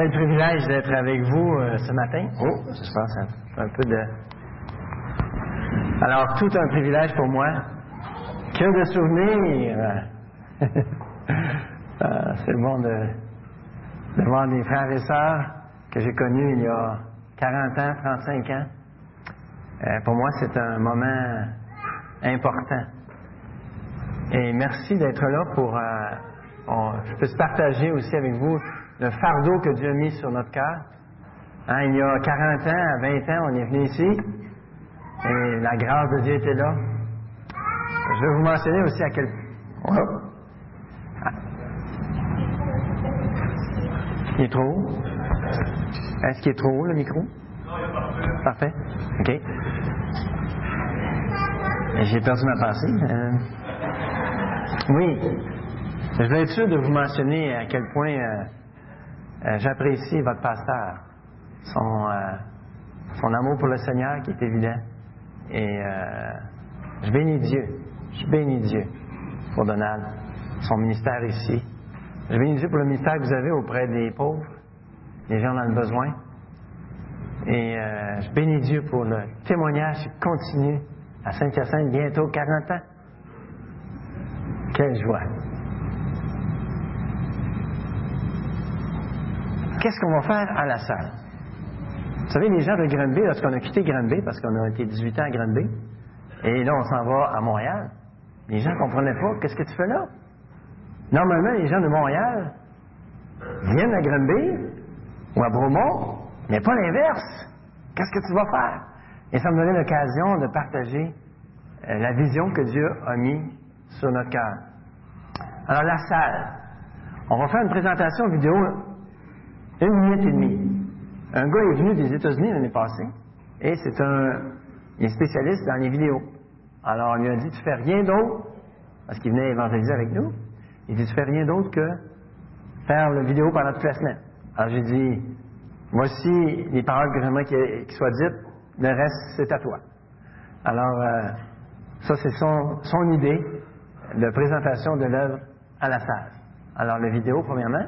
Quel privilège d'être avec vous euh, ce matin. Oh, je pense un, un peu de. Alors, tout un privilège pour moi. Que de souvenirs. Ah, C'est bon de, de voir des frères et sœurs que j'ai connus il y a 40 ans, 35 ans. Euh, pour moi, c'est un moment important. Et merci d'être là pour. euh, on- je peux partager aussi avec vous le fardeau que Dieu a mis sur notre cœur. Hein, il y a 40 ans, à 20 ans, on est venu ici et la grâce de Dieu était là. Je vais vous mentionner aussi à quel Oh. Ah. Il est trop haut? Est-ce qu'il est trop haut, le micro? Parfait. OK. J'ai perdu ma pensée. Euh, Oui. Je vais être sûr de vous mentionner à quel point euh, euh, j'apprécie votre pasteur, son, euh, son amour pour le Seigneur qui est évident. Et euh, je bénis Dieu. Je bénis Dieu pour Donald, son ministère ici. Je bénis Dieu pour le ministère que vous avez auprès des pauvres, des gens dans le besoin. Et je bénis Dieu pour le témoignage qui continue à Saint-Hyacinthe, bientôt 40 ans. Quelle joie! Qu'est-ce qu'on va faire à la salle? Vous savez, les gens de Granby, lorsqu'on a quitté Granby, parce qu'on a été 18 ans à Granby, et là, on s'en va à Montréal, les gens ne comprenaient pas, qu'est-ce que tu fais là? Normalement, les gens de Montréal viennent à Granby ou à Bromont, mais pas l'inverse. Qu'est-ce que tu vas faire? Et ça me donnait l'occasion de partager euh, la vision que Dieu a mis sur notre cœur. Alors, la salle. On va faire une présentation vidéo une minute et demie. Un gars est venu des États-Unis l'année passée et c'est un, spécialiste dans les vidéos. Alors, on lui a dit, tu fais rien d'autre, parce qu'il venait évangéliser avec nous, il dit, tu fais rien d'autre que faire la vidéo pendant toute la semaine. Alors, j'ai dit, voici les paroles que j'aimerais qu'il qu'il soient dites, le reste, c'est à toi. Alors, euh, ça, c'est son, son idée de présentation de l'œuvre à la salle. Alors, la vidéo, premièrement.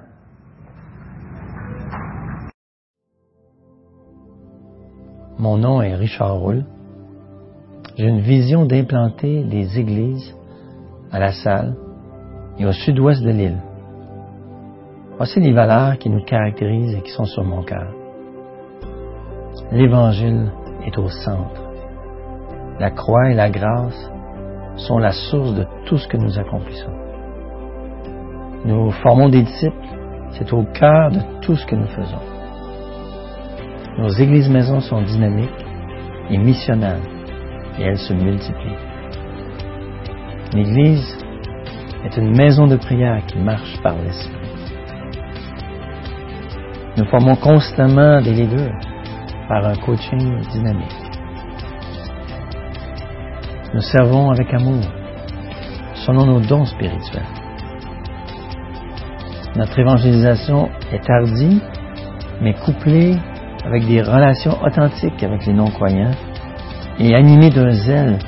Mon nom est Richard Roule. J'ai une vision d'implanter des églises à la salle et au sud-ouest de l'île. Voici les valeurs qui nous caractérisent et qui sont sur mon cœur. L'Évangile est au centre. La croix et la grâce sont la source de tout ce que nous accomplissons. Nous formons des disciples, c'est au cœur de tout ce que nous faisons. Nos églises maisons sont dynamiques et missionnales et elles se multiplient. L'Église est une maison de prière qui marche par l'Esprit. Nous formons constamment des leaders par un coaching dynamique. Nous servons avec amour, selon nos dons spirituels. Notre évangélisation est hardie, mais couplée avec des relations authentiques avec les non-croyants et animée d'un zèle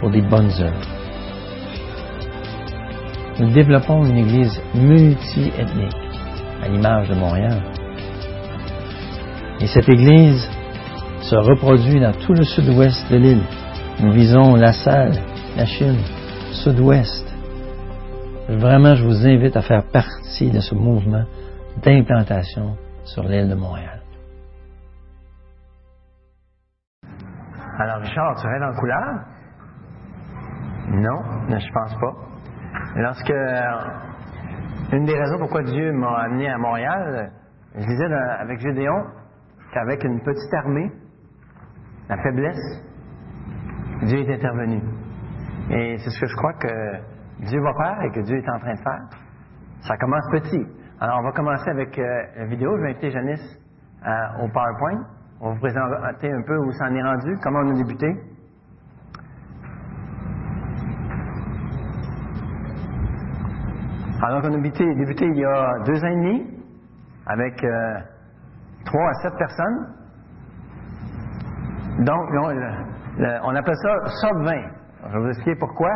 pour des bonnes œuvres. Nous développons une Église multi-ethnique, à l'image de Montréal. Et cette Église se reproduit dans tout le sud-ouest de l'île. Nous visons la Salle, la Chine, sud-ouest. Vraiment, je vous invite à faire partie de ce mouvement d'implantation sur l'île de Montréal. Alors, Richard, tu rêves en couleur? Non, je pense pas. Lorsque. Une des raisons pourquoi Dieu m'a amené à Montréal, je disais avec Gédéon qu'avec une petite armée, la faiblesse, Dieu est intervenu. Et c'est ce que je crois que Dieu va faire et que Dieu est en train de faire. Ça commence petit. Alors, on va commencer avec euh, la vidéo. Je vais inviter Janice euh, au PowerPoint. On va vous présenter un peu où ça en est rendu, comment on a débuté. Alors qu'on a débuté, débuté il y a deux ans et demi avec euh, trois à sept personnes. Donc, on, on appelle ça sub 20. Je vais vous expliquer pourquoi.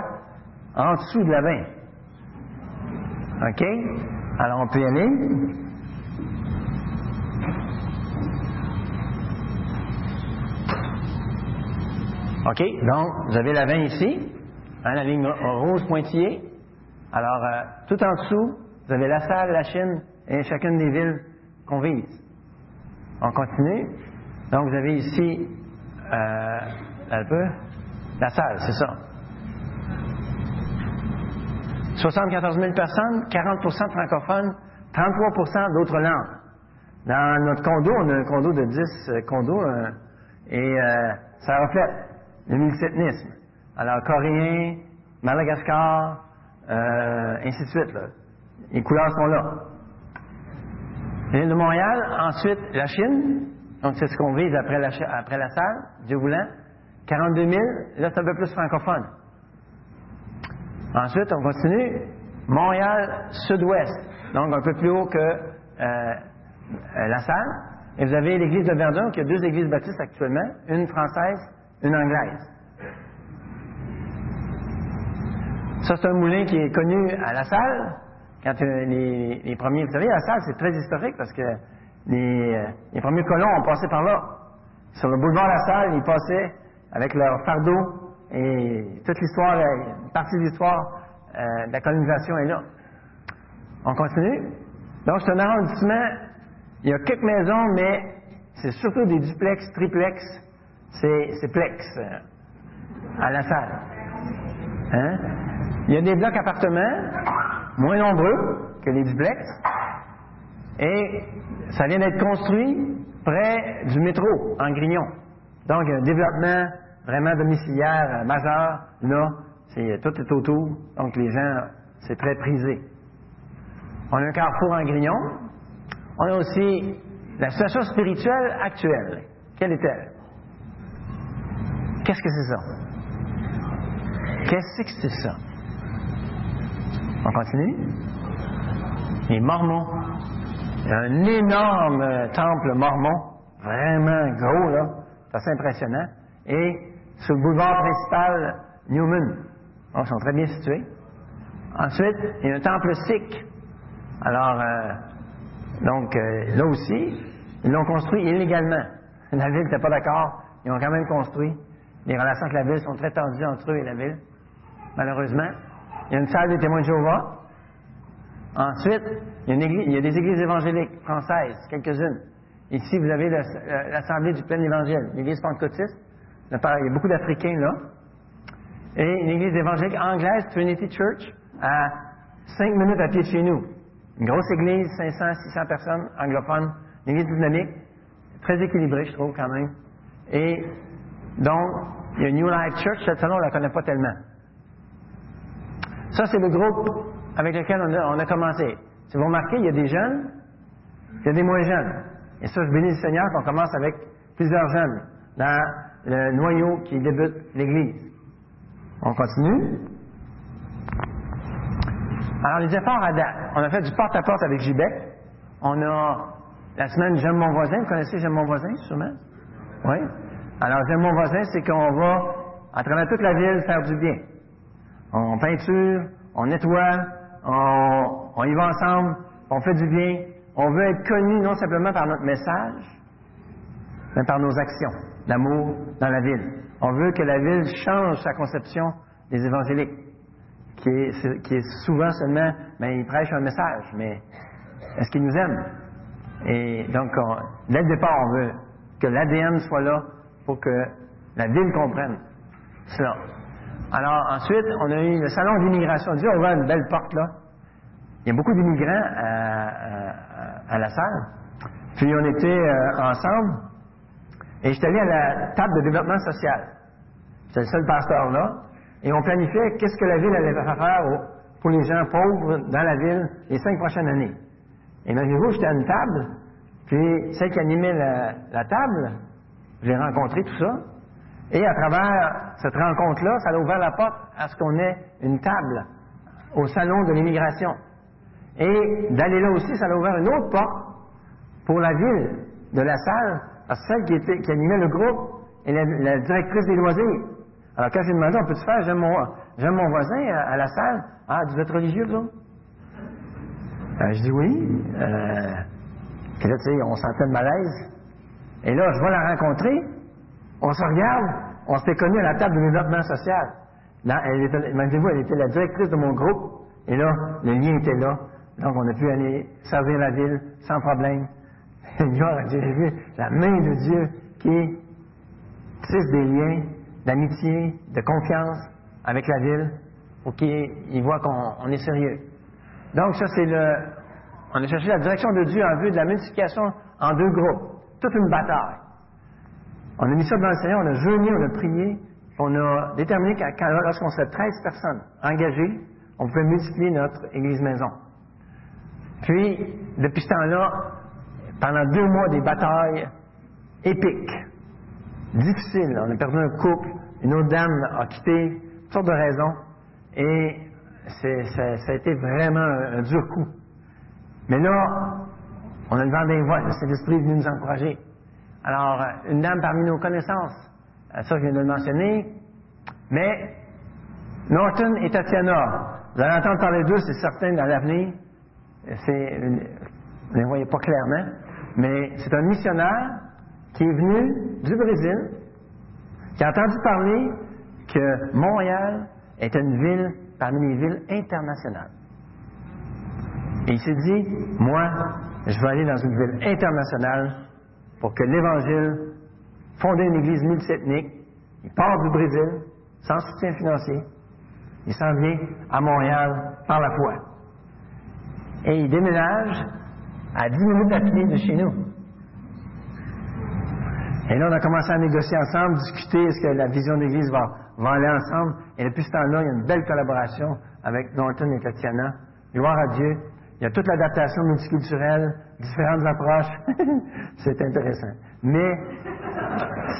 En dessous de la 20. OK? Alors, on peut y aller. OK? Donc, vous avez la 20 ici, hein, la ligne rose pointillée. Alors, euh, tout en dessous, vous avez la salle, la Chine et chacune des villes qu'on vise. On continue. Donc, vous avez ici, euh, un peu, la salle, c'est ça. 74 000 personnes, 40 de francophones, 33% d'autres langues. Dans notre condo, on a un condo de 10 euh, condos euh, et euh, ça reflète le multiethnisme. Alors, coréen, Madagascar, ainsi de suite. Les couleurs sont là. L'île de Montréal, ensuite la Chine, donc c'est ce qu'on vise après la, après la salle, Dieu voulant. 42 000, là c'est un peu plus francophone. Ensuite, on continue. Montréal, sud-ouest, donc un peu plus haut que euh, la salle. Et vous avez l'église de Verdun, qui a deux églises baptistes actuellement, une française, une anglaise. Ça, c'est un moulin qui est connu à la salle. Quand euh, les, premiers, vous savez, la salle, c'est très historique parce que les, euh, premiers colons ont passé par là. Sur le boulevard la salle, ils passaient avec leur fardeau et toute l'histoire, une partie de l'histoire euh, de la colonisation est là. On continue. Donc, c'est un arrondissement. Il y a quelques maisons, mais c'est surtout des duplex, triplex. C'est plex euh, à la salle. Hein? Il y a des blocs appartements, moins nombreux que les duplex. Et ça vient d'être construit près du métro, en Grignon. Donc, un développement vraiment domiciliaire, euh, majeur, là, c'est, tout est autour, donc les gens, c'est très prisé. On a un carrefour en Grignon. On a aussi la situation spirituelle actuelle. Quelle est-elle? Qu'est-ce que c'est ça? Qu'est-ce que c'est ça? On continue? Les Mormons. Il y a un énorme temple mormon, vraiment gros, là. C'est assez impressionnant. Et sur le boulevard principal Newman. Ils sont très bien situés. Ensuite, il y a un temple sikh. Alors, euh, donc, euh, là aussi, ils l'ont construit illégalement. La ville n'était pas d'accord. Ils ont quand même construit. Les relations avec la ville sont très tendues entre eux et la ville, malheureusement. Il y a une salle des témoins de Jéhovah. Ensuite, il y, a des églises évangéliques françaises, quelques-unes. Ici, vous avez l'Assemblée du plein évangile, l'église pentecôtiste. Il y a beaucoup d'Africains là. Et une église évangélique anglaise, Trinity Church, à cinq minutes à pied de chez nous. Une grosse église, 500, 600 personnes anglophones, une église dynamique, très équilibrée, je trouve, quand même. Et donc, il y a New Life Church, cette salle on ne la connaît pas tellement. Ça, c'est le groupe avec lequel on a, on a, commencé. Si vous remarquez, il y a des jeunes, il y a des moins jeunes. Et ça, je bénis le Seigneur qu'on commence avec plusieurs jeunes dans le noyau qui débute l'Église. On continue. Alors, les efforts à date. On a fait du porte-à-porte avec Gibec. On a la semaine J'aime mon voisin. Vous connaissez J'aime mon voisin, sûrement? Oui? Alors, J'aime mon voisin, c'est qu'on va, à travers toute la ville, faire du bien. On peinture, on nettoie, on, y va ensemble, on fait du bien. On veut être connu non simplement par notre message, mais par nos actions l'amour dans la ville. On veut que la ville change sa conception des évangéliques, qui est, souvent seulement, mais ils prêchent un message, mais est-ce qu'ils nous aiment? Et donc, dès le départ, on veut que l'ADN soit là pour que la ville comprenne cela. Alors, ensuite, on a eu le salon d'immigration. Dieu, on voit une belle porte là. Il y a beaucoup d'immigrants à, la salle. Puis on était euh, ensemble. Et j'étais allé à la table de développement social. J'étais le seul pasteur là. Et on planifiait qu'est-ce que la ville allait faire pour les gens pauvres dans la ville les cinq prochaines années. Et imaginez-vous, j'étais à une table, puis celle qui animait la, table, j'ai rencontré tout ça. Et à travers cette rencontre-là, ça a ouvert la porte à ce qu'on ait une table au salon de l'immigration. Et d'aller là aussi, ça a ouvert une autre porte pour la ville de la salle parce que celle qui, était, qui animait le groupe est la, directrice des loisirs. Alors quand j'ai demandé, on peut-tu faire, j'aime mon, j'aime mon voisin à, la salle? Ah, vous êtes religieux, vous euh, je dis oui. Euh, puis là, tu sais, on sentait le malaise. Et là, je vais la rencontrer. On se regarde, On s'était connus à la table de développement social. Là, elle était, imaginez-vous, elle était la directrice de mon groupe. Et là, le lien était là. Donc, on a pu aller servir la ville sans problème. Gloire à Dieu, j'ai la main de Dieu qui tisse des liens d'amitié, de confiance avec la ville pour qu'ils voient qu'on est sérieux. Donc, ça, c'est le. On a cherché la direction de Dieu en vue de la multiplication en deux groupes. Toute une bataille. On a mis ça dans le Seigneur, on a jeûné, on a prié, on a déterminé qu'à lorsqu'on serait 13 personnes engagées, on pouvait multiplier notre Église maison. Puis, depuis ce temps-là, pendant deux mois, des batailles épiques, difficiles. On a perdu un couple, une autre dame a quitté, toutes sortes de raisons, et ça, a été vraiment un, dur coup. Mais là, on a le des voix, le Saint-Esprit est venu nous encourager. Alors, une dame parmi nos connaissances, euh, ça je viens de le mentionner, mais Norton et Tatiana, vous allez entendre parler d'eux, c'est certain, dans l'avenir. C'est, vous ne les voyez pas clairement, mais c'est un missionnaire qui est venu du Brésil, qui a entendu parler que Montréal est une ville parmi les villes internationales. Et il s'est dit, moi, je vais aller dans une ville internationale pour que l'Évangile, fonder une église multiethnique, il part du Brésil, sans soutien financier, il s'en vient à Montréal par la foi. Et il déménage à 10 minutes à pied de chez nous. Et là, on a commencé à négocier ensemble, discuter, est-ce que la vision d'église va, va aller ensemble. Et depuis ce temps-là, il y a une belle collaboration avec Norton et Tatiana. Gloire à Dieu. Il y a toute l'adaptation multiculturelle, différentes approches. c'est intéressant. Mais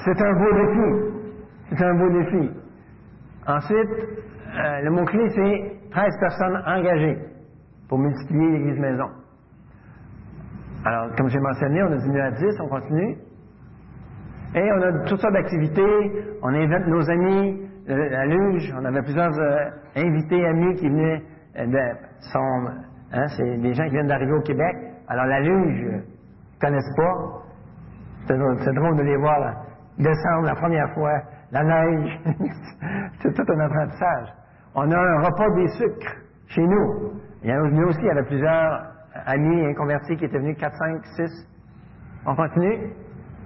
c'est un beau défi. C'est un beau défi. Ensuite, euh, le mot-clé, c'est 13 personnes engagées pour multiplier l'Église maison. Alors, comme j'ai mentionné, on a diminué à 10, on continue. Et on a toutes sortes d'activités. On invite nos amis, la luge. On avait plusieurs euh, invités, amis qui venaient euh, de, sont, hein, c'est des gens qui viennent d'arriver au Québec. Alors, la luge, ils connaissent pas. C'est drôle de les voir descendre la première fois, la neige. c'est tout un apprentissage. On a un repas des sucres chez nous. Il y a aussi, il y avait plusieurs amis convertis qui étaient venus, 4, 5, 6. On continue.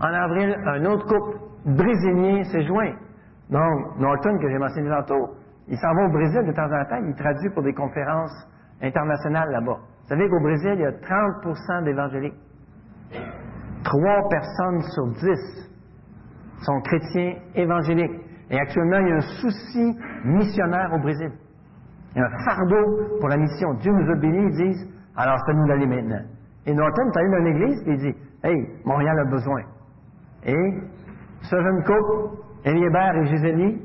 En avril, un autre couple brésilien s'est joint. Donc, Norton, que j'ai mentionné tantôt, il s'en va au Brésil de temps en temps, il traduit pour des conférences internationales là-bas. Vous savez qu'au Brésil, il y a 30% d'évangéliques. Trois personnes sur dix sont chrétiens évangéliques. Et actuellement, il y a un souci missionnaire au Brésil. Il y a un fardeau pour la mission. Dieu nous a bénis, ils disent, alors c'est nous d'aller maintenant. Et Norton allé dans l'église et il dit, hey, Montréal a besoin. Et ce jeune Eliébert et Gisèle,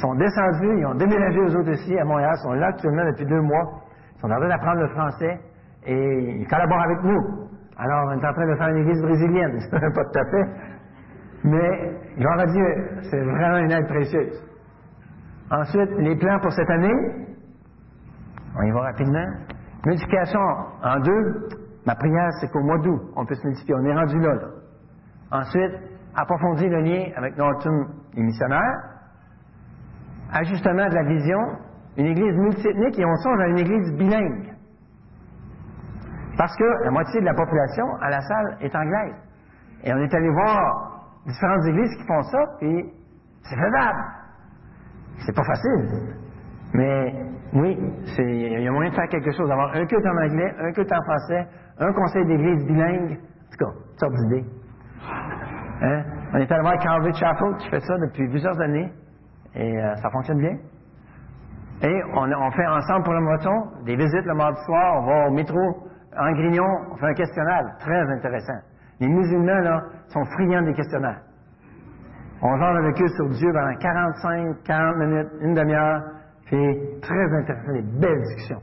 sont descendus, ils ont déménagé aux autres ici à Montréal, sont là actuellement depuis deux mois. Sont en train d'apprendre le français et ils collaborent avec nous. Alors, on est en train de faire une église brésilienne. pas tout à fait. Mais, gloire à Dieu, c'est vraiment une aide précieuse. Ensuite, les plans pour cette année, on y va rapidement. Multiplication en deux, ma prière, c'est qu'au mois d'août, on puisse multiplier. On est rendu là, Ensuite, approfondir le lien avec Norton et missionnaires. Ajustement de la vision, une église multiethnique et on songe à une église bilingue. Parce que la moitié de la population à la salle est anglaise. Et on est allé voir différentes églises qui font ça, puis c'est faisable. C'est pas facile. Mais oui, il y a moyen de faire quelque chose, d'avoir un culte en anglais, un culte en français, un conseil d'église bilingue, en tout cas, sorte d'idée. Hein? On est allé voir Calvary Chapel qui fait ça depuis plusieurs années et euh, ça fonctionne bien. Et on, fait ensemble pour le moton des visites le mardi soir, on va au métro en Grignon, on fait un questionnaire très intéressant. Les musulmans, là, sont friands des questionnaires. On genre avec eux sur Dieu pendant 45, 40 minutes, une demi-heure, c'est très intéressant, des belles discussions.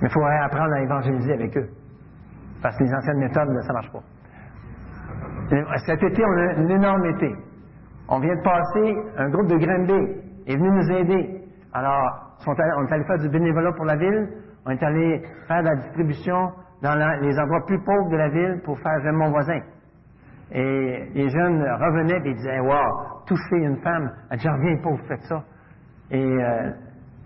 Mais il faudrait apprendre à évangéliser avec eux. Parce que les anciennes méthodes, ça ne marche pas. Cet été, on a un énorme été. On vient de passer, un groupe de Granby est venu nous aider. Alors, on est allé faire du bénévolat pour la ville, on est allé faire de la distribution dans les endroits plus pauvres de la ville pour faire j'aime mon voisin. Et les jeunes revenaient et disaient, wow, toucher une femme. Elle dit, reviens pas, vous faites ça. Et euh,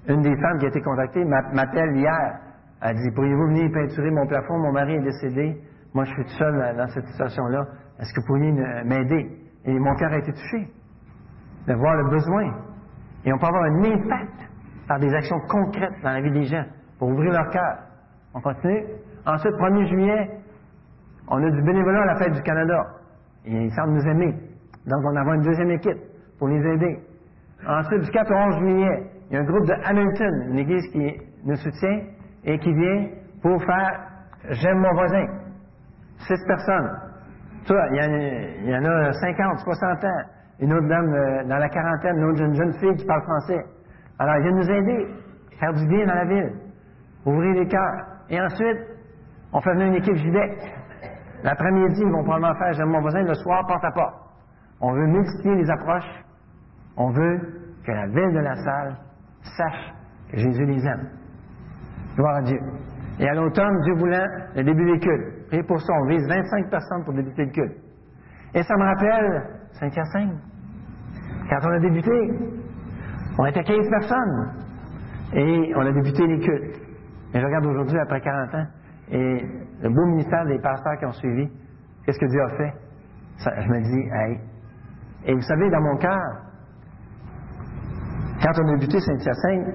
une des femmes qui a été contactée m'appelle hier. Elle dit, pourriez-vous venir peinturer mon plafond? Mon mari est décédé. Moi, je suis tout seul dans cette situation-là. Est-ce que vous pourriez m'aider? Et mon cœur a été touché de voir le besoin. Et on peut avoir un impact par des actions concrètes dans la vie des gens pour ouvrir leur cœur. On continue. Ensuite, 1er juillet, on a du bénévolat à la fête du Canada. Et ils semblent nous aimer. Donc, on va une deuxième équipe pour les aider. Ensuite, du 4 au 11 juillet, il y a un groupe de Hamilton, une église qui nous soutient et qui vient pour faire J'aime mon voisin. Six personnes. Toi, il y, en a, 50, 60 ans. Une autre dame euh, dans la quarantaine, une autre jeune, fille qui parle français. Alors, viennent nous aider, faire du bien dans la ville, ouvrir les cœurs. Et ensuite, on fait venir une équipe JDEC. L'après-midi, ils vont probablement faire J'aime mon voisin le soir, porte à porte. On veut multiplier les approches. On veut que la ville de la salle sache que Jésus les aime. Gloire à Dieu. Et à l'automne, Dieu voulant, le début des cultes. Et pour ça, on vise 25 personnes pour débuter le culte. Et ça me rappelle Saint-Hyacinthe. Quand on a débuté, on était 15 personnes. Et on a débuté les cultes. Et je regarde aujourd'hui, après 40 ans, et le beau ministère des pasteurs qui ont suivi, qu'est-ce que Dieu a fait? je me dis, hey. Et vous savez, dans mon cœur, quand on a débuté Saint-Hyacinthe,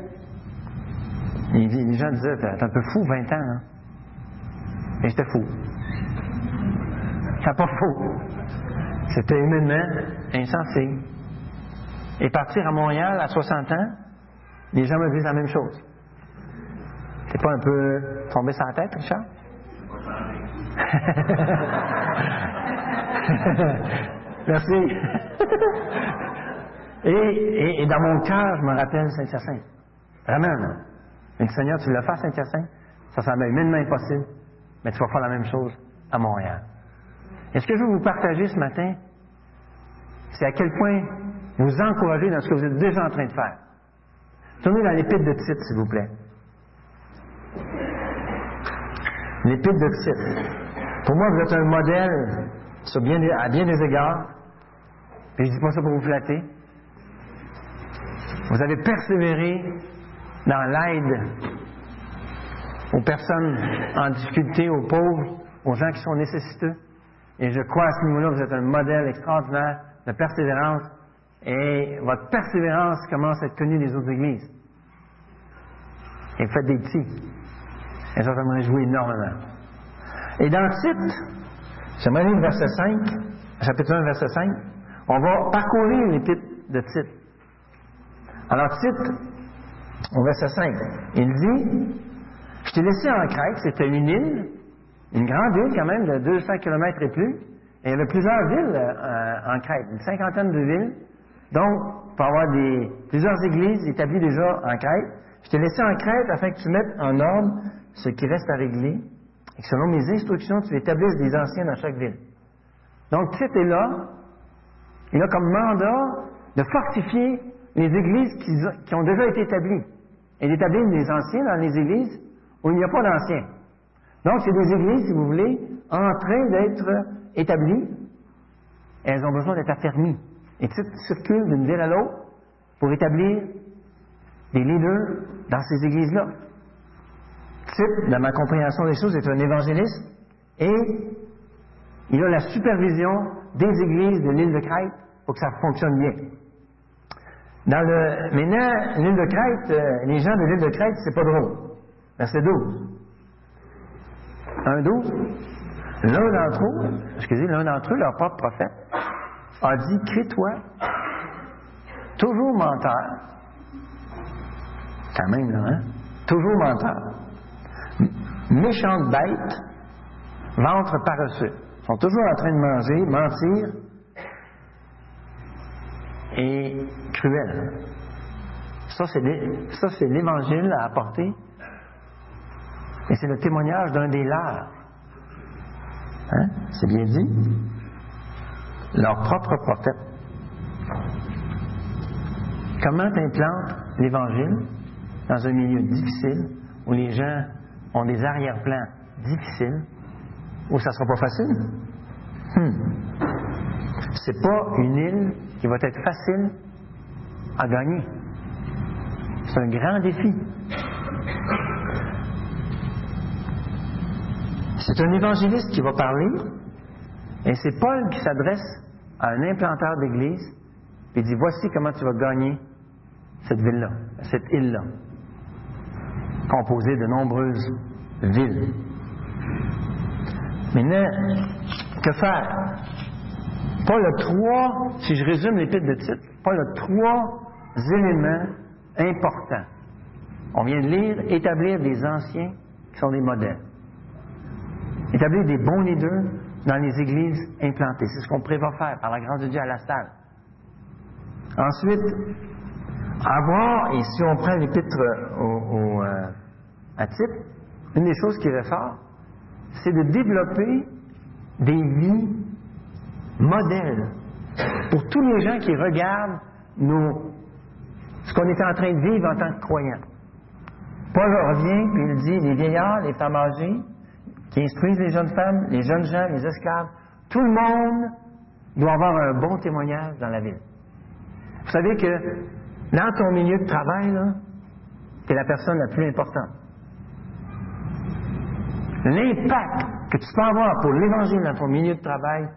les gens disaient, t'es un peu fou, 20 ans, hein? Et j'étais fou. C'est pas faux. C'était humainement insensé. Et partir à Montréal à 60 ans, les gens me disent la même chose. T'es pas un peu tombé sur la tête, Richard? Merci. et, dans mon cœur, je me rappelle Saint-Hyacinthe. Vraiment. Mais Seigneur, tu l'as fait à Saint-Hyacinthe? Ça semble humainement impossible, mais tu vas faire la même chose à Montréal. Et ce que je veux vous partager ce matin, c'est à quel point vous encourager dans ce que vous êtes déjà en train de faire? Tournez dans l'épître de titre, s'il vous plaît. L'épître de titre. Pour moi, vous êtes un modèle à bien des égards. Et je ne dis pas ça pour vous flatter. Vous avez persévéré dans l'aide aux personnes en difficulté, aux pauvres, aux gens qui sont nécessiteux. Et je crois à ce niveau-là, vous êtes un modèle extraordinaire de persévérance. Et votre persévérance commence à être connue des autres églises. Et faites des petits. Et ça, ça me réjouit énormément. Et dans le titre, j'aimerais lire verset 5, chapitre 1, verset 5. On va parcourir l'épître de titre. Alors, titre, au verset 5, il dit Je t'ai laissé en Crète, c'était une île, une grande île quand même, de 200 km et plus. Et il y avait plusieurs villes euh, en Crète, une cinquantaine de villes. Donc, pour avoir des, plusieurs églises établies déjà en Crète, je t'ai laissé en Crète afin que tu mettes en ordre ce qui reste à régler et que selon mes instructions, tu établisses des anciens dans chaque ville. Donc, Tite est là. Il a comme mandat de fortifier les églises qui, ont déjà été établies et d'établir des anciens dans les églises où il n'y a pas d'anciens. Donc, c'est des églises, si vous voulez, en train d'être établies. Elles ont besoin d'être affermies. Et Tite circule d'une ville à l'autre pour établir des leaders dans ces églises-là. Tite, dans ma compréhension des choses, est un évangéliste et il a la supervision des églises de l'île de Crète pour que ça fonctionne bien. Dans le, maintenant, l'île de Crète, euh, les gens de l'île de Crète, c'est pas drôle. Verset 12. 1, 12. L'un d'entre eux, excusez, l'un d'entre eux, leur propre prophète, a dit, crie-toi, toujours menteur. Quand même, là, hein? Toujours menteur méchante bête, ventre paresseux. Ils sont toujours en train de manger, mentir et cruel. Ça, c'est l'évangile à apporter. Et c'est le témoignage d'un des leurs. Hein? C'est bien dit. Leur propre prophète. Comment implantes l'Évangile dans un milieu difficile où les gens ont des arrière-plans difficiles, où ça ne sera pas facile? Hmm. C'est pas une île qui va être facile à gagner. C'est un grand défi. C'est un évangéliste qui va parler, et c'est Paul qui s'adresse à un implanteur d'église, et dit Voici comment tu vas gagner cette ville-là, cette île-là, composée de nombreuses villes. Maintenant, que faire? Paul a trois, si je résume l'épître de titre, Paul a trois éléments importants. On vient de lire établir des anciens qui sont des modèles. Établir des bons leaders dans les églises implantées. C'est ce qu'on prévoit faire par la grâce de Dieu à la salle. Ensuite, avoir, et si on prend l'épître au, euh, à titre, une des choses qui ressort, c'est de développer des vies modèles pour tous les gens qui regardent nos, ce qu'on est en train de vivre en tant que croyants. Paul revient et il dit les vieillards, les femmes âgées, qui instruisent les jeunes femmes, les jeunes gens, les esclaves, tout le monde doit avoir un bon témoignage dans la ville. Vous savez que dans ton milieu de travail, tu es la personne la plus importante. L'impact que tu peux avoir pour l'Évangile dans ton milieu de travail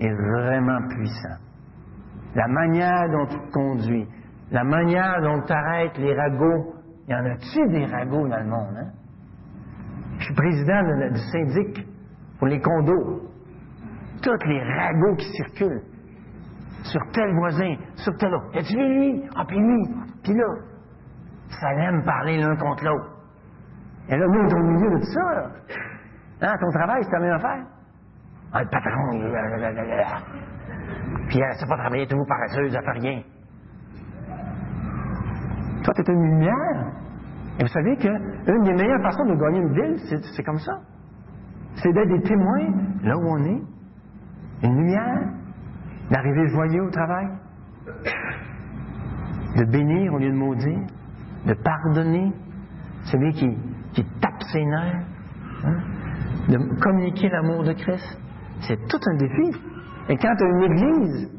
est vraiment puissant. La manière dont tu te conduis, la manière dont tu arrêtes les ragots. Il y en a-tu des ragots dans le monde, hein? Je suis président du syndic pour les condos. Tous les ragots qui circulent sur tel voisin, sur tel autre. As-tu vu lui? Ah, puis lui, puis là. Ça aime parler l'un contre l'autre. Et là, nous, on est au milieu de tout ça, là. Hein, ton travail, c'est la même affaire? Ah, le patron, il... Puis elle ne sait pas travailler, toujours paresseuse, elle fait rien. Toi, tu es une lumière? Et vous savez qu'une des meilleures façons de gagner une ville, c'est comme ça. C'est d'être des témoins là où on est. Une lumière, d'arriver joyeux au travail, de bénir au lieu de maudire, de pardonner celui qui, qui tape ses nerfs, hein, de communiquer l'amour de Christ. C'est tout un défi. Et quand tu as une église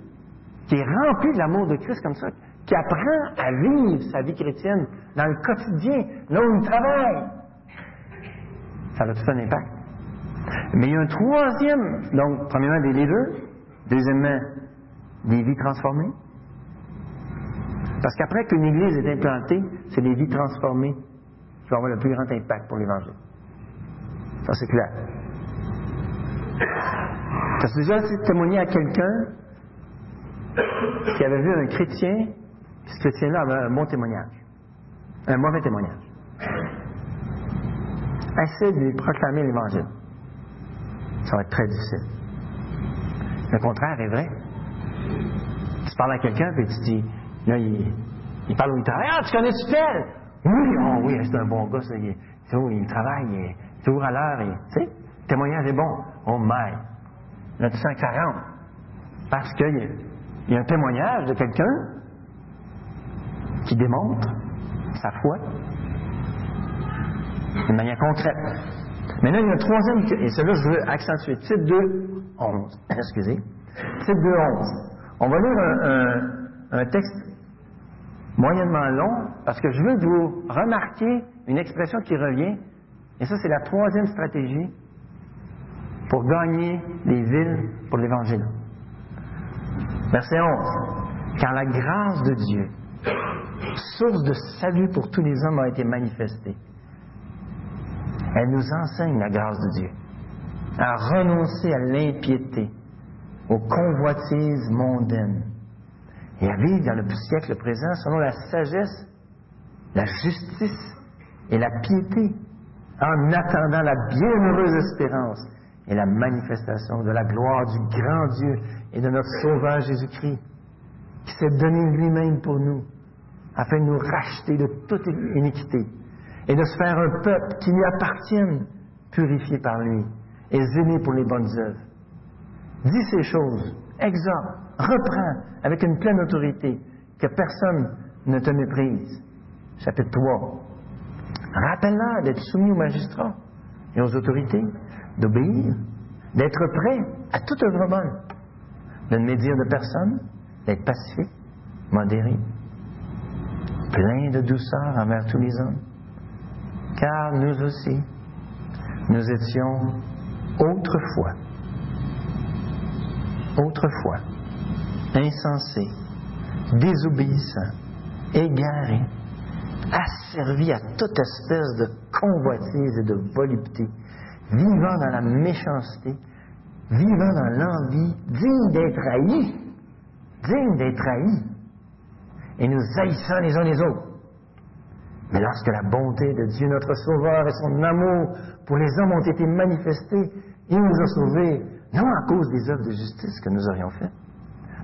qui est remplie de l'amour de Christ comme ça, apprend à vivre sa vie chrétienne dans le quotidien, là où il travaille, ça a tout un impact. Mais il y a un troisième, donc, premièrement, des leaders, deuxièmement, des vies transformées. Parce qu'après qu'une église est implantée, c'est les vies transformées qui vont avoir le plus grand impact pour l'Évangile. Ça, c'est clair. Tu as déjà témoigné à quelqu'un qui avait vu un chrétien, chrétien-là avait un bon témoignage, un mauvais témoignage. Essaie de lui proclamer l'Évangile. Ça va être très difficile. Le contraire est vrai. Tu parles à quelqu'un, puis tu dis, là, il, parle où il travaille. Ah, tu connais-tu tel? Oui, oh, oui, c'est un bon gars, ça. Il, il travaille, il est toujours à l'heure. Tu sais, le témoignage est bon. Oh my! Là, tu sens Parce qu'il y, a un témoignage de quelqu'un qui démontre sa foi d'une manière concrète. Maintenant, il y a un troisième, et celui-là, je veux accentuer. Type 2, 11. Excusez. Type 2, 11. On va lire un, texte moyennement long, parce que je veux vous remarquiez une expression qui revient, et ça, c'est la troisième stratégie pour gagner des villes pour l'Évangile. Verset 11. Car la grâce de Dieu, source de salut pour tous les hommes, a été manifestée. Elle nous enseigne la grâce de Dieu à renoncer à l'impiété, aux convoitises mondaines et à vivre dans le siècle présent selon la sagesse, la justice et la piété en attendant la bienheureuse espérance et la manifestation de la gloire du grand Dieu et de notre Sauveur Jésus-Christ, qui s'est donné lui-même pour nous, afin de nous racheter de toute iniquité et de se faire un peuple qui lui appartienne, purifié par lui et zélé pour les bonnes œuvres. Dis ces choses, exhorte, reprends avec une pleine autorité, que personne ne te méprise. Chapitre 3. Rappelle-leur d'être soumis aux magistrats et aux autorités, d'obéir, d'être prêt à toute œuvre bonne, de ne médire de personne, d'être pacifique, modéré, plein de douceur envers tous les hommes. Car nous aussi, nous étions autrefois, autrefois, insensés, désobéissants, égarés, asservis à toute espèce de convoitise et de volupté, vivant dans la méchanceté, vivant dans l'envie, digne d'être haïs, digne d'être haïs, et nous haïssant les uns les autres. Mais lorsque la bonté de Dieu notre Sauveur et son amour pour les hommes ont été manifestés, il nous a sauvés, non à cause des œuvres de justice que nous aurions faites,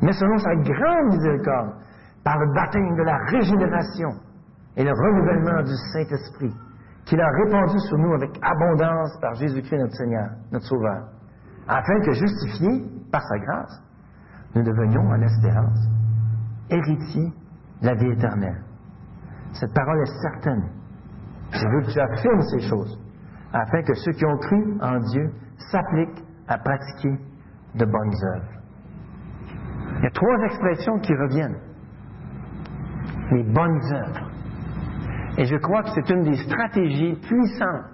mais selon sa grande miséricorde, par le baptême de la régénération et le renouvellement du Saint-Esprit, qu'il a répandu sur nous avec abondance par Jésus-Christ notre Seigneur, notre Sauveur, afin que, justifiés par sa grâce, nous devenions en espérance héritiers la vie éternelle. Cette parole est certaine. Je veux que tu affirmes ces choses, afin que ceux qui ont cru en Dieu s'appliquent à pratiquer de bonnes œuvres. Il y a trois expressions qui reviennent. Les bonnes œuvres. Et je crois que c'est une des stratégies puissantes.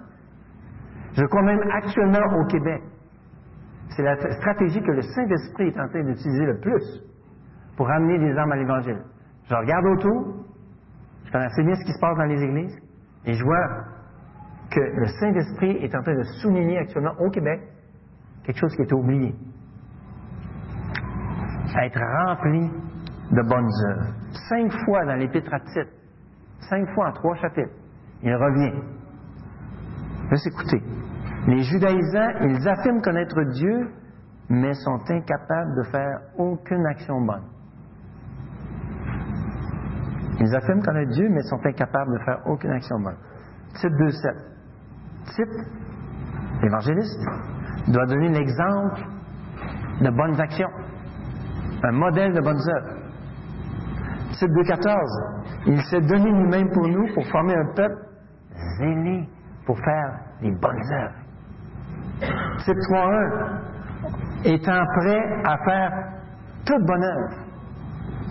Je crois même actuellement au Québec. C'est la stratégie que le Saint-Esprit est en train d'utiliser le plus pour amener des âmes à l'Évangile. Je regarde autour, je connais assez bien ce qui se passe dans les églises, et je vois que le Saint-Esprit est en train de souligner actuellement au Québec quelque chose qui est oublié. Être rempli de bonnes œuvres. Cinq fois dans l'Épître à Tite, cinq fois en trois chapitres, il revient. Laisse écouter. Les judaïsants, ils affirment connaître Dieu, mais sont incapables de faire aucune action bonne. Ils affirment connaître Dieu, mais sont incapables de faire aucune action bonne. Tite 2.7. Tite, l'évangéliste, doit donner l'exemple de bonnes actions, un modèle de bonnes œuvres. Tite 2.14. Il s'est donné lui-même pour nous, pour former un peuple zélé, pour faire les bonnes œuvres. Tite 3.1. Étant prêt à faire toute bonne œuvre.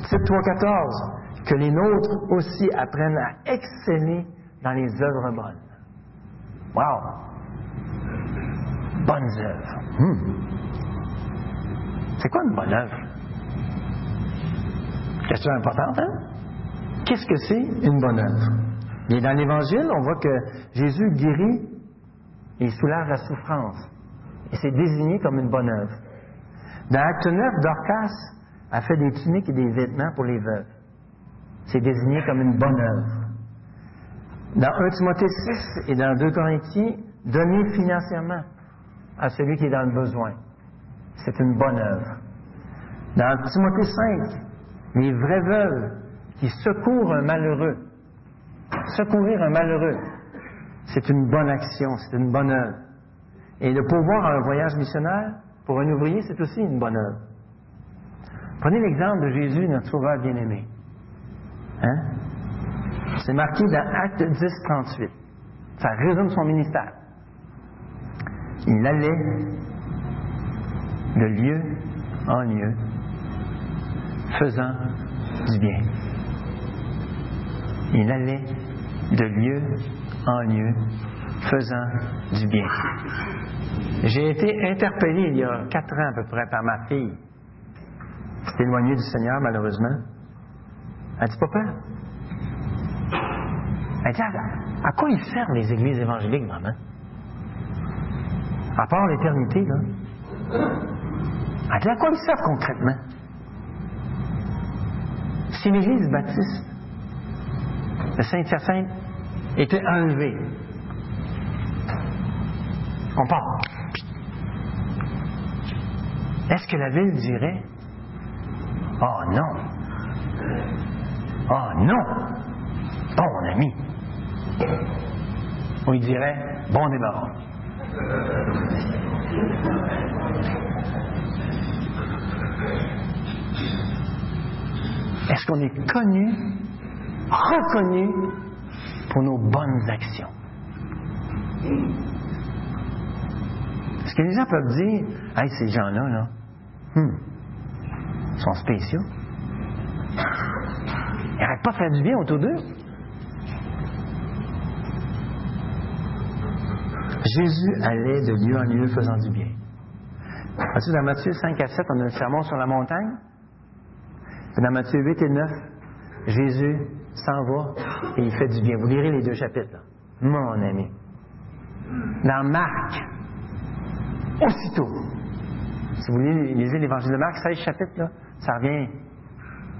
Tite 3.14 que les nôtres aussi apprennent à exceller dans les œuvres bonnes. Wow! Bonnes œuvres. Hmm. C'est quoi une bonne œuvre? Question importante, hein? Qu'est-ce que c'est une bonne œuvre? Et dans l'Évangile, on voit que Jésus guérit et soulage la souffrance. Et c'est désigné comme une bonne œuvre. Dans Acte 9, Dorcas a fait des tuniques et des vêtements pour les veuves c'est désigné comme une bonne œuvre. Dans 1 Timothée 6 et dans 2 Corinthiens, donner financièrement à celui qui est dans le besoin. C'est une bonne œuvre. Dans Timothée 5, les vraies veuves qui secourent un malheureux. Secourir un malheureux, c'est une bonne action, c'est une bonne œuvre. Et de pouvoir un voyage missionnaire pour un ouvrier, c'est aussi une bonne œuvre. Prenez l'exemple de Jésus, notre sauveur bien-aimé. Hein? C'est marqué dans Acte 10, 38. Ça résume son ministère. Il allait de lieu en lieu, faisant du bien. Il allait de lieu en lieu, faisant du bien. J'ai été interpellé il y a quatre ans à peu près par ma fille. C'est éloignée du Seigneur, malheureusement. Elle dit, papa, elle dit, à, quoi ils servent les églises évangéliques, maman? À part l'éternité, là. Elle dit, à quoi ils servent concrètement? Si l'église baptiste de Saint-Hyacinthe était enlevée, on part. Est-ce que la ville dirait, oh non, Oh non! Bon ami! On lui dirait bon débarras. Est-ce qu'on est connu, reconnu pour nos bonnes actions? Est-ce que les gens peuvent dire, hey, ces gens-là, là, hmm, sont spéciaux? Ils n'arrêtent pas de faire du bien autour d'eux. Jésus allait de lieu en lieu faisant du bien. Dans Matthieu 5 à 7, on a le sermon sur la montagne? dans Matthieu 8 et 9, Jésus s'en va et il fait du bien. Vous lirez les deux chapitres, mon ami. Dans Marc, aussitôt, si vous lisez l'évangile de Marc, 16 chapitres, là, ça revient,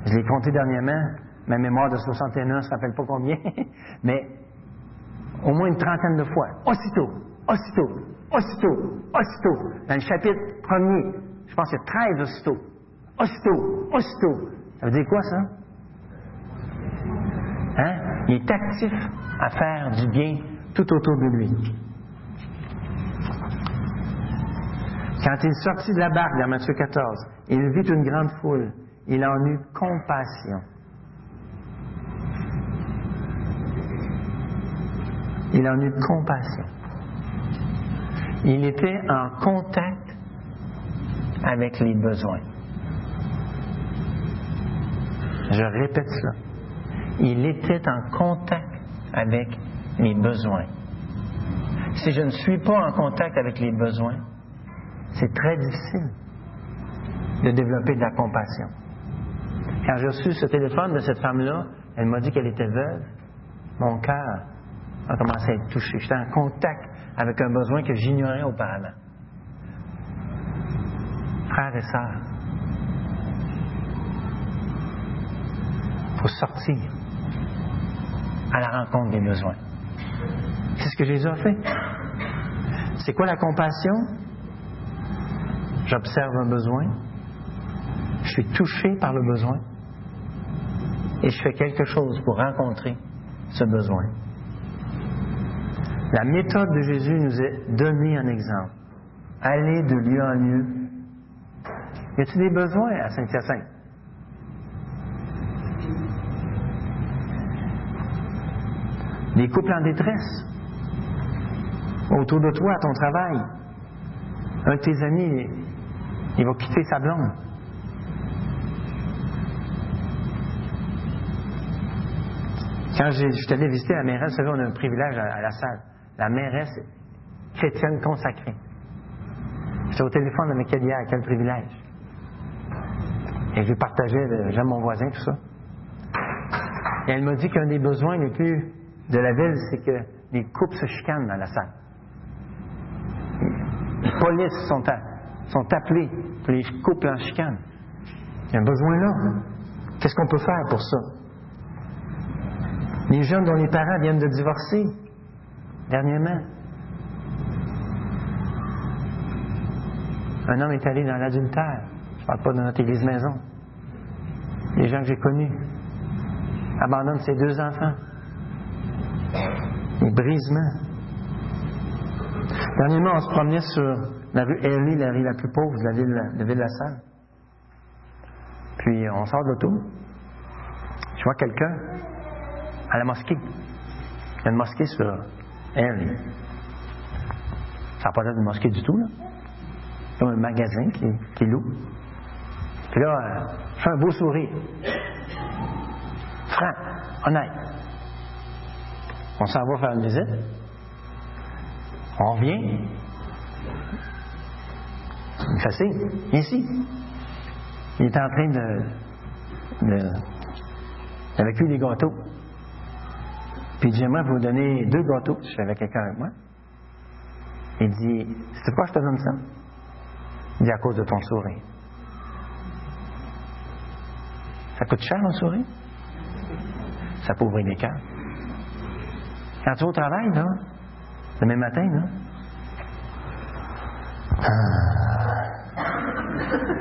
je l'ai compté dernièrement, ma mémoire de 61 ne se rappelle pas combien, mais au moins une trentaine de fois, aussitôt, aussitôt, aussitôt, aussitôt. Dans le chapitre premier, je pense qu'il y a 13 aussitôt. Aussitôt, aussitôt. Ça veut dire quoi ça? Hein? Il est actif à faire du bien tout autour de lui. Quand il sortit de la barque dans Matthieu 14, il vit une grande foule. Il en eut compassion. Il en eut compassion. Il était en contact avec les besoins. Je répète cela. Il était en contact avec les besoins. Si je ne suis pas en contact avec les besoins, c'est très difficile de développer de la compassion. Quand j'ai reçu ce téléphone de cette femme-là, elle m'a dit qu'elle était veuve. Mon cœur a commencé à être touché. J'étais en contact avec un besoin que j'ignorais auparavant. Frères et sœurs, il faut sortir à la rencontre des besoins. C'est ce que Jésus a fait. C'est quoi la compassion? J'observe un besoin, je suis touché par le besoin et je fais quelque chose pour rencontrer ce besoin. La méthode de Jésus nous est donnée un exemple. Aller de lieu en lieu. Y a-t-il des besoins à Saint-Hyacinthe? Des couples en détresse. Autour de toi, à ton travail. Un de tes amis, il va quitter sa blonde. Quand je suis allé visiter la mairesse, vous on a un privilège à la salle la mairesse chrétienne consacrée. J'étais au téléphone avec elle hier, quel privilège. Et je lui partageais, j'aime mon voisin, tout ça. Et elle m'a dit qu'un des besoins les plus de la ville, c'est que les couples se chicanent dans la salle. Les polices sont, appelées pour les couples en chicane. Il y a un besoin là. Qu'est-ce qu'on peut faire pour ça? Les jeunes dont les parents viennent de divorcer, Dernièrement, un homme est allé dans l'adultère. Je ne parle pas de notre église maison. Les gens que j'ai connus abandonnent ses deux enfants. Les brisements. Dernièrement, on se promenait sur la rue Erie, la rue la plus pauvre de la ville de Ville-la-Salle. Puis on sort de l'auto. Je vois quelqu'un à la mosquée. Il y a une mosquée sur elle, ça n'a pas l'air d'une mosquée du tout, là. Comme un magasin qui, qui loue. Puis là, euh, je fais un beau sourire. Franc, honnête. On s'en va faire une visite. On revient. Il fait signe. Ici. Il est en train de, de avec lui des gâteaux. Puis j'aimerais vous donner deux gâteaux si j'avais quelqu'un avec moi. Il dit, c'est pourquoi je te donne ça? Il dit, à cause de ton sourire. Ça coûte cher un sourire? Ça peut ouvrir des cœurs. Quand tu vas au travail, là, le même matin, là, ah,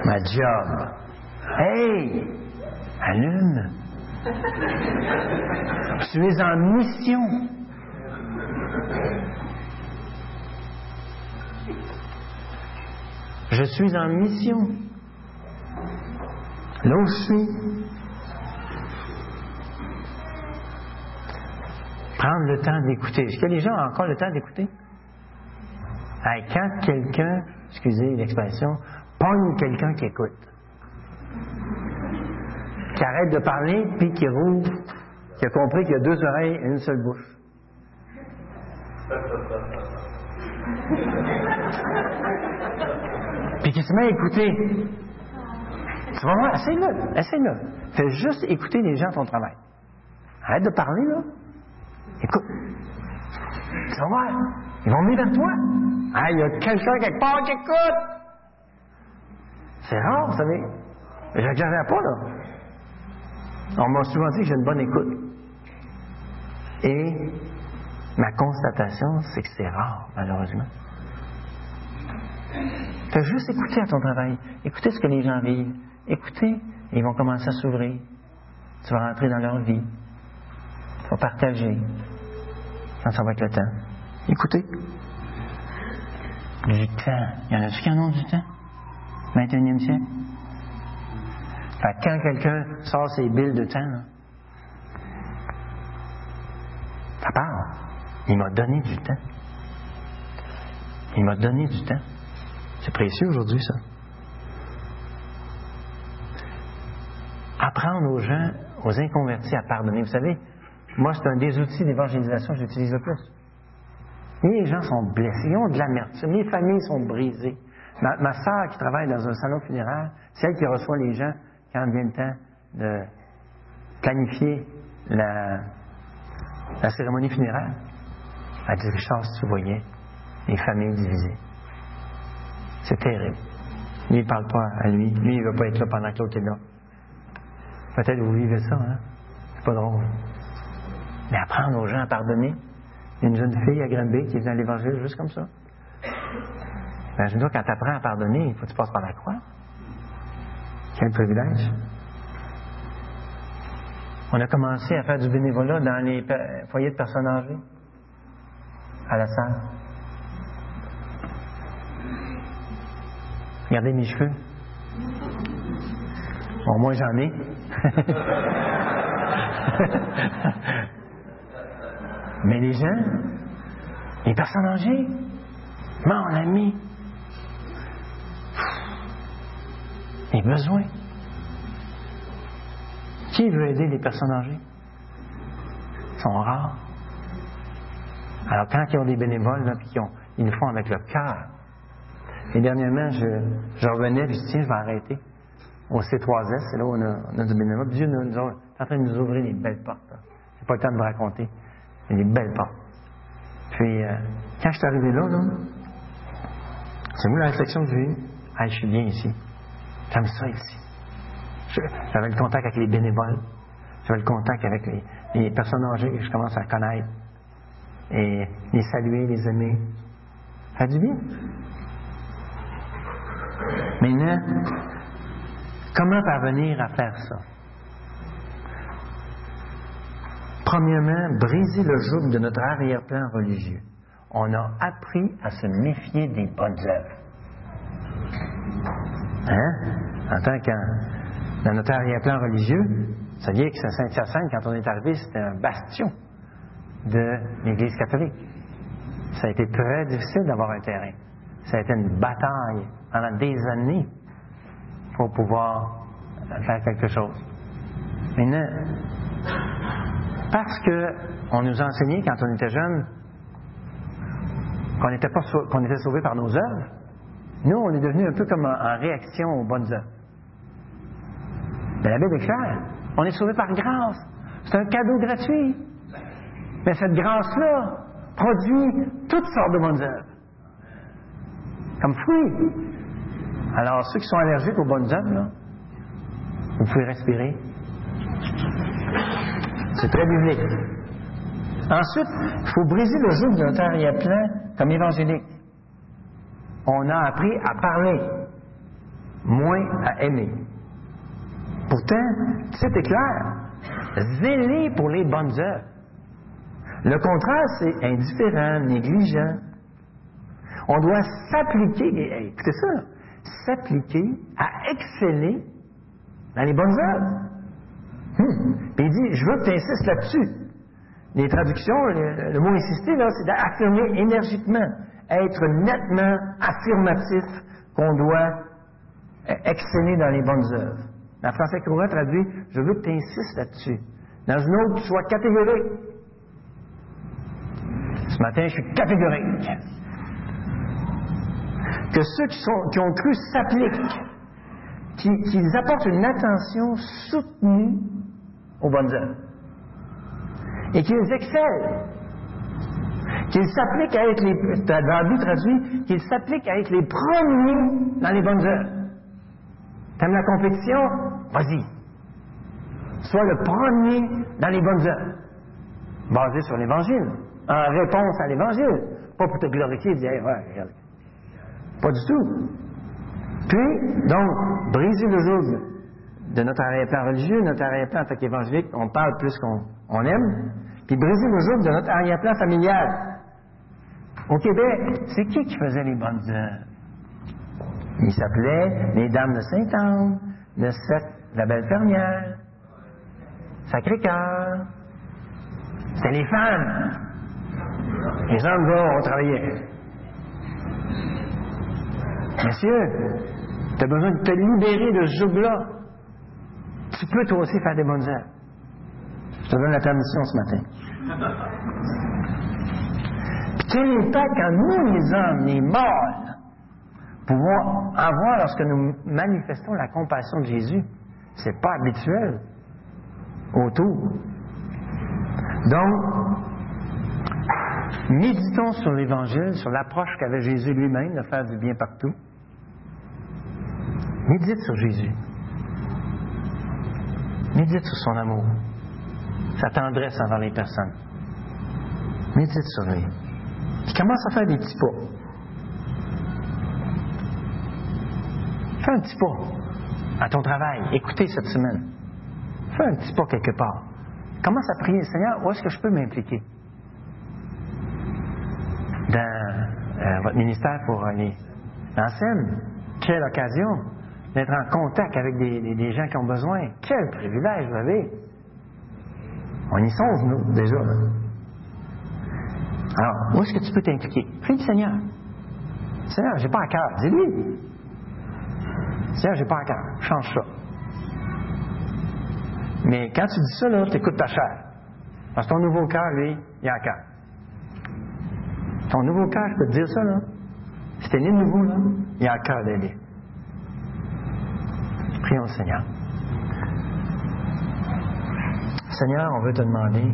ma job. Hey! Allume! Tu es en mission. Je suis en mission. Là où. Prendre le temps d'écouter. Est-ce que les gens ont encore le temps d'écouter? quand quelqu'un, excusez l'expression, pogne quelqu'un qui écoute. Qui arrête de parler, puis qui rouvre, qui a compris qu'il y a deux oreilles et une seule bouche. Puis qui se met à écouter? Tu vas voir, essaye-le, essaye-le. Fais juste écouter les gens à ton travail. Arrête de parler, là. Écoute. Tu vas voir. Ils vont venir vers toi. Ah, il y a quelqu'un quelque part qui écoute. C'est rare, vous savez. J'exagère pas, là. On m'a souvent dit que j'ai une bonne écoute. Et ma constatation, c'est que c'est rare, malheureusement. Fais juste écouter à ton travail. Écoutez ce que les gens vivent. Écoutez, ils vont commencer à s'ouvrir. Tu vas rentrer dans leur vie. Tu vas partager. Quand ça va être le temps. Écoutez. Du temps. Il y en a-tu qui en ont du temps? 21e siècle? Quand quelqu'un sort ses billes de temps, ça parle. Il m'a donné du temps. Il m'a donné du temps. C'est précieux aujourd'hui, ça. Apprendre aux gens, aux inconvertis à pardonner. Vous savez, moi, c'est un des outils d'évangélisation que j'utilise le plus. Les gens sont blessés, ils ont de l'amertume, les familles sont brisées. Ma, ma soeur qui travaille dans un salon funéraire, c'est elle qui reçoit les gens quand vient le temps de planifier la, cérémonie funéraire. Elle dit, Richard, tu voyais les familles divisées. C'est terrible. Lui, il ne parle pas à lui. Lui, il ne veut pas être là pendant que l'autre est là. Peut-être que vous vivez ça, hein? C'est pas drôle. Mais apprendre aux gens à pardonner. Il y a une jeune fille à Granby qui est venue à l'Évangile juste comme ça. Imagine-toi, quand tu apprends à pardonner, il faut que tu passes par la croix. Quel privilège. On a commencé à faire du bénévolat dans les foyers de personnes âgées, à la salle. Regardez mes cheveux. Bon, moi j'en ai. Mais les gens, les personnes âgées, mon ami, les besoins. Qui veut aider les personnes âgées? Ils sont rares. Alors, quand ils ont des bénévoles, ils, le font avec le cœur. Et dernièrement, je, revenais, puis je dis, je vais arrêter. Au C3S, c'est là où on a, du bénévolat. Dieu nous, nous a, est en train de nous ouvrir des belles portes. C'est pas le temps de vous raconter. Il des belles portes. Puis, euh, quand je suis arrivé là, là c'est vous la réflexion que j'ai eue? Ah, je suis bien ici. J'aime ça ici. J'avais le contact avec les bénévoles. J'avais le contact avec les, personnes âgées que je commence à connaître. Et les saluer, les aimer. Ça fait du bien. Maintenant, comment parvenir à faire ça? Premièrement, briser le joug de notre arrière-plan religieux. On a appris à se méfier des bonnes œuvres. Hein? En tant que dans notre arrière-plan religieux, ça dire que Saint-Hyacinthe, quand on est arrivé, c'était un bastion de l'Église catholique. Ça a été très difficile d'avoir un terrain. Ça a été une bataille pendant des années pour pouvoir faire quelque chose. Maintenant, parce qu'on nous a enseigné quand on était jeune qu'on n'était pas était sauvé par nos œuvres, nous, on est devenu un peu comme en, réaction aux bonnes œuvres. Mais la Bible est claire. On est sauvé par grâce. C'est un cadeau gratuit. Mais cette grâce-là produit toutes sortes de bonnes œuvres. Comme fruits. Alors, ceux qui sont allergiques aux bonnes œuvres, là, vous pouvez respirer. C'est très biblique. Ensuite, il faut briser le joug d'un arrière-plan comme évangélique on a appris à parler, moins à aimer. Pourtant, c'est clair, zéler pour les bonnes œuvres. Le contraire, c'est indifférent, négligent. On doit s'appliquer, écoutez ça, s'appliquer à exceller dans les bonnes œuvres. Hum. Puis il dit, je veux que tu insistes là-dessus. Les traductions, le, mot insister, c'est d'affirmer énergiquement être nettement affirmatif qu'on doit exceller dans les bonnes œuvres. La français courant traduit Je veux que tu insistes là-dessus. Dans une autre, tu sois catégorique. Ce matin, je suis catégorique. Que ceux qui, ont cru s'appliquent, qu'ils apportent une attention soutenue aux bonnes œuvres. Et qu'ils excellent. Qu'ils s'appliquent à être les, dans traduit, qu'ils s'appliquent à être les premiers dans les bonnes œuvres. T'aimes la compétition? Vas-y. Sois le premier dans les bonnes œuvres. Basé sur l'Évangile. En réponse à l'Évangile. Pas pour te glorifier et dire, ouais, regarde. Pas du tout. Puis, donc, briser le joug de notre arrière-plan religieux, notre arrière-plan en tant qu'évangélique, on parle plus qu'on aime, puis briser le joug de notre arrière-plan familial. Au Québec, c'est qui qui faisait les bonnes œuvres? Il s'appelait les Dames de Saint-Anne, Sec, la Belle Fermière, Sacré-Cœur. C'était les femmes. Les hommes, là, on travaillait. Monsieur, tu as besoin de te libérer de ce joug-là. Tu peux toi aussi faire des bonnes œuvres. Je te donne la permission ce matin. Puis quel impact quand nous, les hommes, les mâles, pouvons avoir lorsque nous manifestons la compassion de Jésus? C'est pas habituel autour. Donc, méditons sur l'Évangile, sur l'approche qu'avait Jésus lui-même de faire du bien partout. Médite sur Jésus. Médite sur son amour, sa tendresse envers les personnes. Médite sur lui. Puis commence à faire des petits pas. Fais un petit pas à ton travail. Écoutez cette semaine. Fais un petit pas quelque part. Commence à prier, Seigneur, où est-ce que je peux m'impliquer? Dans euh, votre ministère pour les scène. Quelle occasion d'être en contact avec des, des, gens qui ont besoin. Quel privilège vous avez. On y songe, nous, déjà. Alors, où est-ce que tu peux t'impliquer? Prie le Seigneur. Seigneur, j'ai pas à cœur. Dis-lui. Seigneur, j'ai pas cœur. Change ça. Mais quand tu dis ça, là, tu écoutes ta chair. Parce que ton nouveau cœur, lui, il a cœur. Ton nouveau cœur, je peux te dire ça, là. Si t'es né nouveau, là, il a à cœur d'aider. Prions Seigneur. Seigneur, on veut te demander.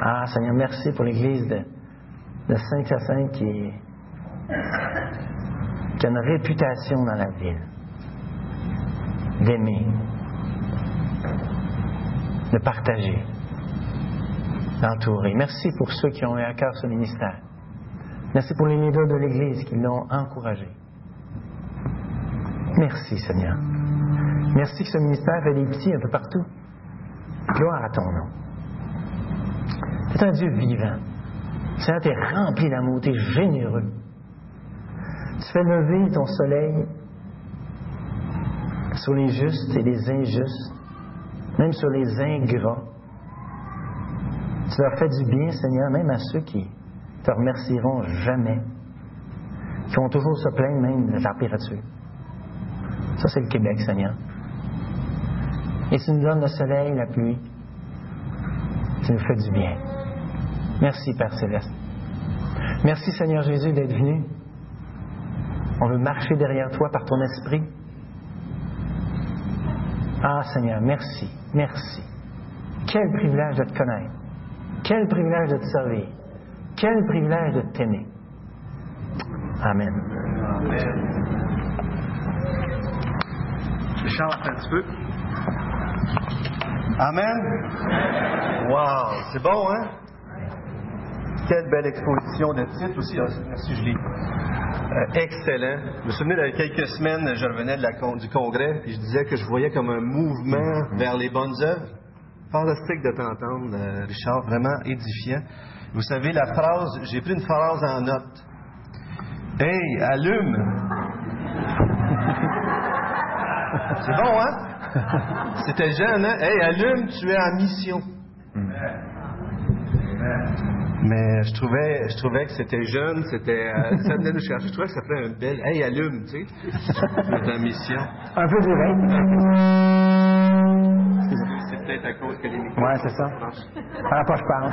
Ah, Seigneur, merci pour l'église de, de Saint-Hyacinthe qui, qui a une réputation dans la ville d'aimer, de partager, d'entourer. Merci pour ceux qui ont eu à cœur ce ministère. Merci pour les leaders de l'Église qui l'ont encouragé. Merci, Seigneur. Merci que ce ministère fait des petits un peu partout. Gloire à ton nom. C'est un Dieu vivant. Seigneur, tu es rempli d'amour, tu es généreux. Tu fais lever ton soleil sur les justes et les injustes, même sur les ingrats. Tu leur fais du bien, Seigneur, même à ceux qui te remercieront jamais, qui vont toujours se plaindre même de la température. Ça, c'est le Québec, Seigneur. Et tu nous donnes le soleil, la pluie. Tu nous fais du bien. Merci, Père Céleste. Merci, Seigneur Jésus, d'être venu. On veut marcher derrière toi par ton esprit. Ah, Seigneur, merci, merci. Quel privilège de te connaître. Quel privilège de te servir. Quel privilège de t'aimer. Amen. Amen. Richard, un petit peu. Amen. Wow, c'est bon, hein? Quelle belle exposition de titres aussi. Merci, Julie. Euh, excellent. Je me souviens, il y a quelques semaines, je revenais de la, du congrès et je disais que je voyais comme un mouvement vers les bonnes œuvres. Fantastique de t'entendre, euh, Richard, vraiment édifiant. Vous savez, la phrase, j'ai pris une phrase en note. Hey, allume! C'est bon, hein? C'était jeune, hein? Hey, allume, tu es en mission. Mais je trouvais, je trouvais que c'était jeune, c'était, euh, ça venait nous chercher. Je trouvais que ça ferait un bel, hey, allume, tu sais, notre mission. Un peu direct. C'est peut-être à cause que les micros. Ouais, c'est ça. À pas je parle.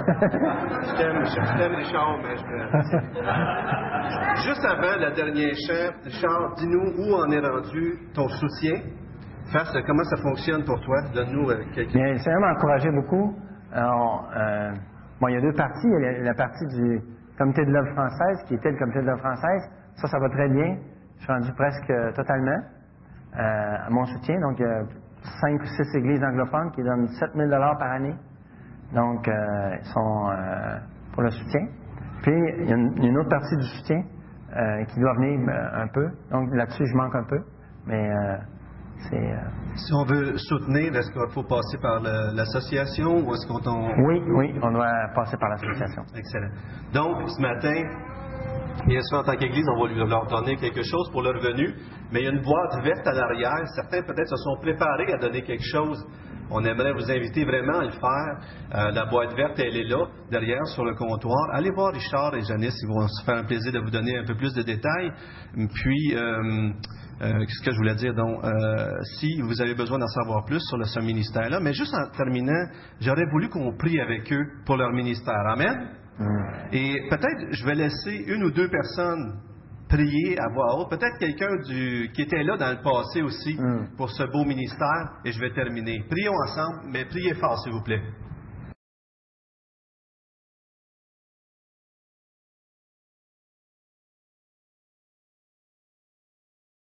Je t'aime, je t'aime Richard, mais je Juste avant le dernier chant, Richard, dis-nous où en est rendu ton soutien. Face, comment ça fonctionne pour toi? Donne-nous euh, quelques... Bien, le Seigneur m'a encouragé beaucoup. Alors, euh, bon, il y a deux parties. Il y a la, partie du comité de l'œuvre française, qui était le comité de l'œuvre française. Ça, ça va très bien. Je suis rendu presque euh, totalement euh, à mon soutien. Donc, il y a cinq ou six églises anglophones qui donnent 7 000 par année. Donc, euh, ils sont euh, pour le soutien. Puis, il y a une, une autre partie du soutien euh, qui doit venir un peu. Donc, là-dessus, je manque un peu. Mais c'est... euh, Si on veut soutenir, est-ce qu'il faut passer par l'association ou est-ce qu'on oui, oui, on doit passer par l'association. Excellent. Donc, ce matin, bien sûr, en tant qu'Église, on va leur donner quelque chose pour leur revenu, mais il y a une boîte verte à l'arrière. Certains, peut-être, se sont préparés à donner quelque chose. On aimerait vous inviter vraiment à le faire. Euh, la boîte verte, elle est là, derrière, sur le comptoir. Allez voir Richard et Janice, ils vont se faire un plaisir de vous donner un peu plus de détails. Puis, euh, euh, qu'est-ce que je voulais dire? Donc, euh, si vous avez besoin d'en savoir plus sur le, ce ministère-là, mais juste en terminant, j'aurais voulu qu'on prie avec eux pour leur ministère. Amen? Et peut-être, je vais laisser une ou deux personnes prier à voix haute. Peut-être quelqu'un qui était là dans le passé aussi Mm. pour ce beau ministère. Et je vais terminer. Prions ensemble, mais priez fort, s'il vous plaît.